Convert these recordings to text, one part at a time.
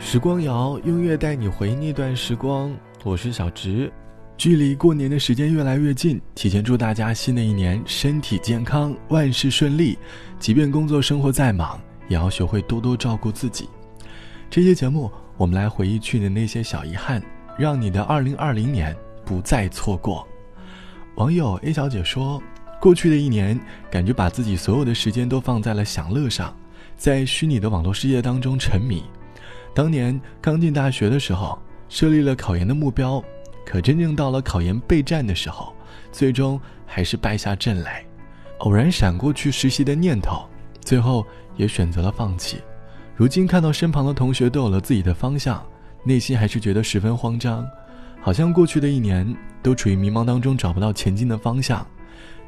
时光谣，音乐带你回那段时光。我是小植，距离过年的时间越来越近，提前祝大家新的一年身体健康，万事顺利。即便工作生活再忙，也要学会多多照顾自己。这期节目，我们来回忆去年那些小遗憾，让你的2020年不再错过。网友 A 小姐说：“过去的一年，感觉把自己所有的时间都放在了享乐上，在虚拟的网络世界当中沉迷。当年刚进大学的时候，设立了考研的目标，可真正到了考研备战的时候，最终还是败下阵来。偶然闪过去实习的念头，最后也选择了放弃。如今看到身旁的同学都有了自己的方向，内心还是觉得十分慌张。”好像过去的一年都处于迷茫当中，找不到前进的方向。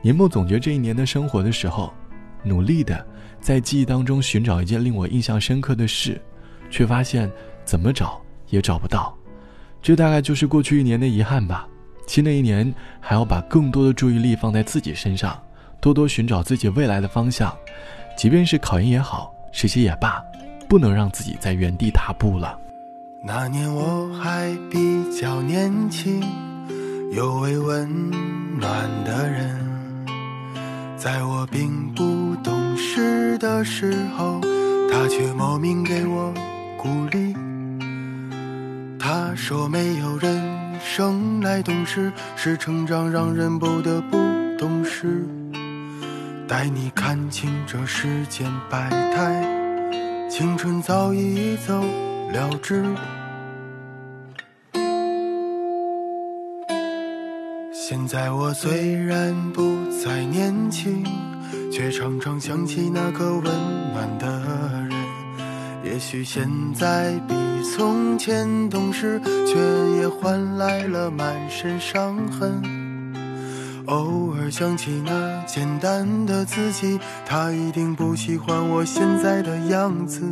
年末总结这一年的生活的时候，努力的在记忆当中寻找一件令我印象深刻的事，却发现怎么找也找不到。这大概就是过去一年的遗憾吧。新的一年还要把更多的注意力放在自己身上，多多寻找自己未来的方向。即便是考研也好，实习也罢，不能让自己在原地踏步了。那年我还比较年轻，有位温暖的人，在我并不懂事的时候，他却莫名给我鼓励。他说没有人生来懂事，是成长让人不得不懂事。带你看清这世间百态，青春早已走。了之。现在我虽然不再年轻，却常常想起那个温暖的。也许现在比从前懂事，却也换来了满身伤痕。偶尔想起那简单的自己，他一定不喜欢我现在的样子。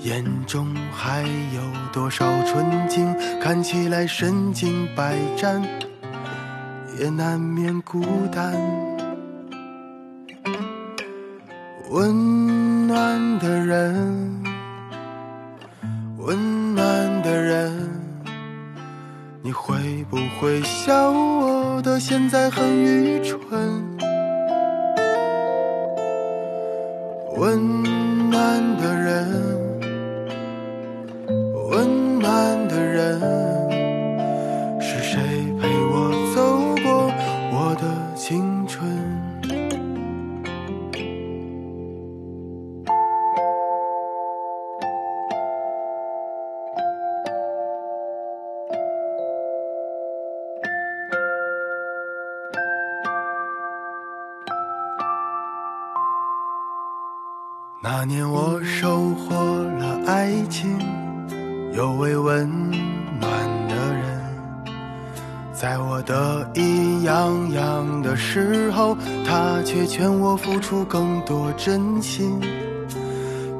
眼中还有多少纯净？看起来身经百战，也难免孤单。温暖的人，温暖的人，你会不会笑我的现在很愚蠢？温暖的人。那年我收获了爱情，有位温暖的人，在我得意洋洋的时候，他却劝我付出更多真心。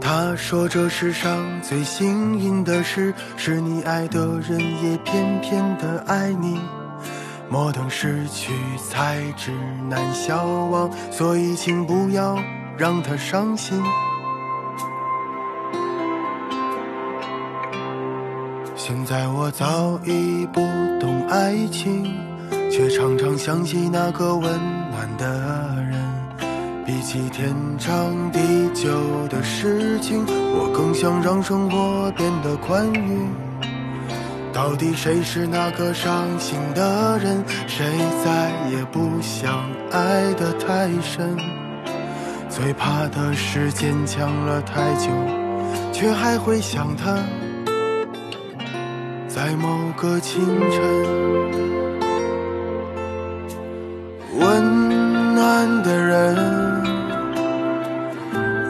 他说这世上最幸运的事，是你爱的人也偏偏的爱你。莫等失去才知难消亡，所以请不要让他伤心。现在我早已不懂爱情，却常常想起那个温暖的人。比起天长地久的事情，我更想让生活变得宽裕。到底谁是那个伤心的人？谁再也不想爱得太深？最怕的是坚强了太久，却还会想他。在某个清晨，温暖的人，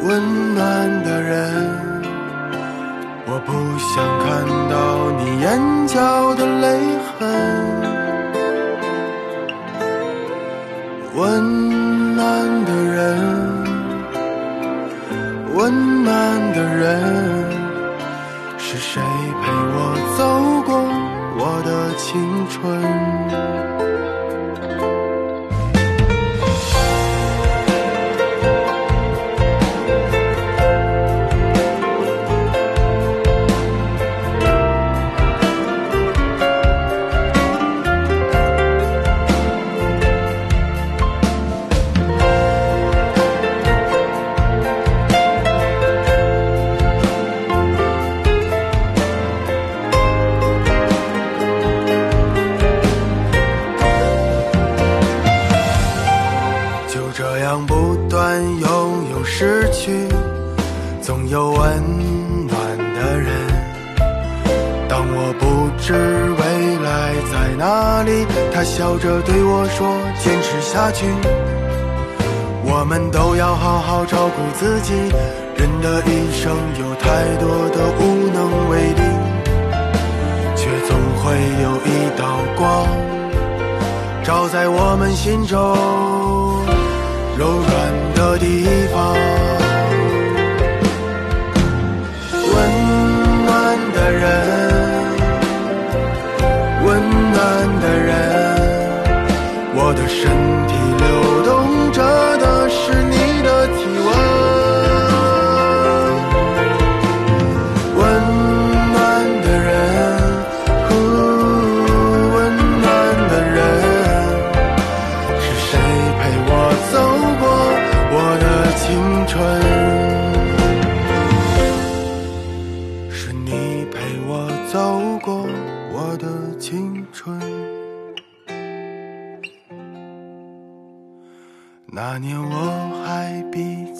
温暖的人，我不想看到你眼角的泪痕。温暖的人，温暖的人，是谁陪我走过？我的青春。知未来在哪里，他笑着对我说：“坚持下去。”我们都要好好照顾自己。人的一生有太多的无能为力，却总会有一道光，照在我们心中柔软的地方。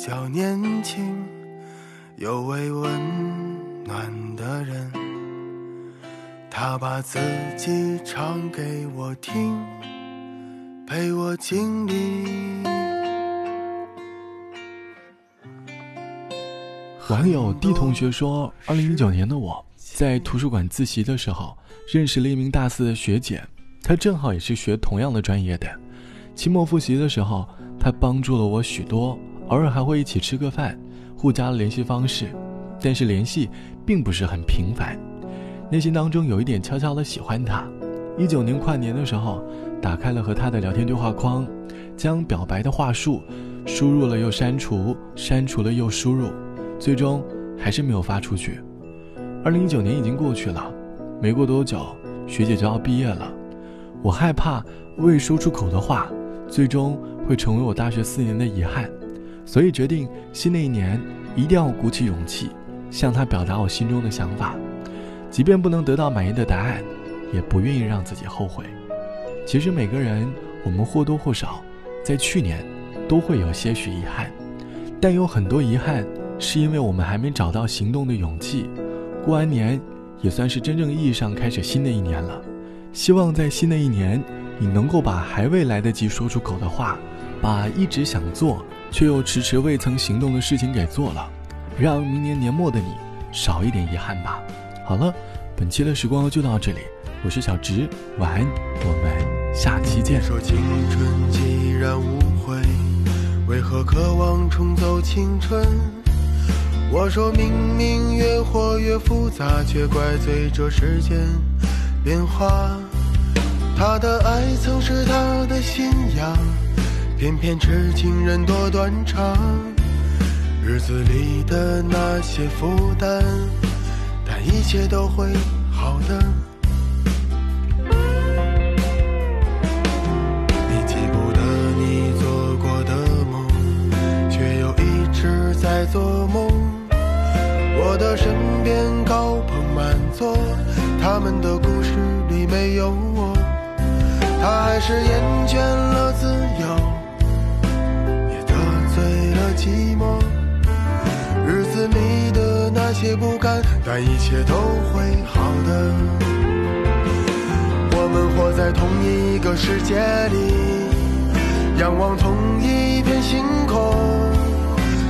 小年轻，有位温暖的人，他把自己唱给我听，陪我经历。网友 D 同学说，二零一九年的我在图书馆自习的时候，认识了一名大四的学姐，她正好也是学同样的专业的。期末复习的时候，她帮助了我许多，偶尔还会一起吃个饭，互加了联系方式，但是联系并不是很频繁。内心当中有一点悄悄的喜欢他。一九年跨年的时候，打开了和他的聊天对话框，将表白的话术输入了又删除，删除了又输入。最终还是没有发出去。二零一九年已经过去了，没过多久，学姐就要毕业了。我害怕未说出口的话，最终会成为我大学四年的遗憾，所以决定新的一年一定要鼓起勇气，向他表达我心中的想法。即便不能得到满意的答案，也不愿意让自己后悔。其实每个人，我们或多或少，在去年都会有些许遗憾，但有很多遗憾。是因为我们还没找到行动的勇气。过完年，也算是真正意义上开始新的一年了。希望在新的一年，你能够把还未来得及说出口的话，把一直想做却又迟迟未曾行动的事情给做了，让明年年末的你少一点遗憾吧。好了，本期的时光就到这里，我是小直，晚安，我们下期见。说青春既然无悔，为何渴望重走青春？我说明明越活越复杂，却怪罪这世间变化。他的爱曾是他的信仰，偏偏痴情人多断肠。日子里的那些负担，但一切都会好的。你记不得你做过的梦，却又一直在做梦。我的身边高朋满座，他们的故事里没有我。他还是厌倦了自由，一些不甘，但一切都会好的。我们活在同一个世界里，仰望同一片星空，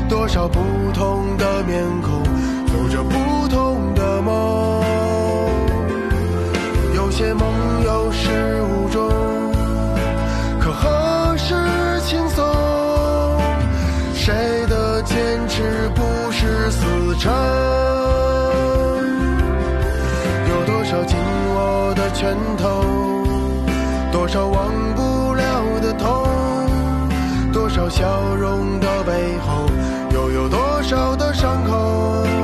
多少不同的面孔。走着不同笑容的背后，又有多少的伤口？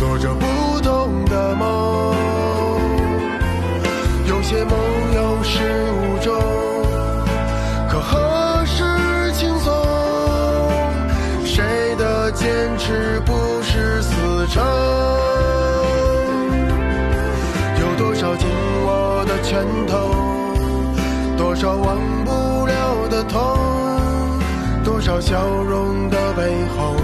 做着不同的梦。有些梦有始无终，可何时轻松？谁的坚持不是死撑？有多少紧握的拳头，多少忘不了的痛，多少笑容的背后，